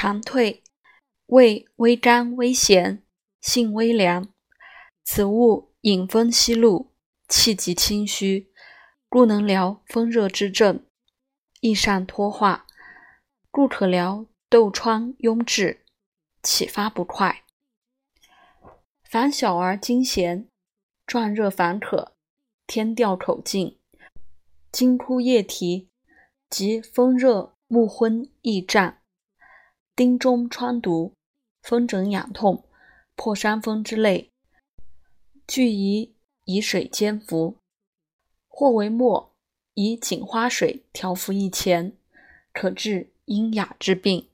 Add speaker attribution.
Speaker 1: 常退，味微甘微咸，性微凉。此物引风吸露，气急清虚，故能疗风热之症，易上脱化，故可疗痘疮痈痔，起发不快。凡小儿惊痫、壮热烦渴、天吊口径、惊哭夜啼及风热目昏翳胀、丁中疮毒、风疹痒痛、破伤风之类，俱宜以水煎服，或为末，以锦花水调服一钱，可治阴哑之病。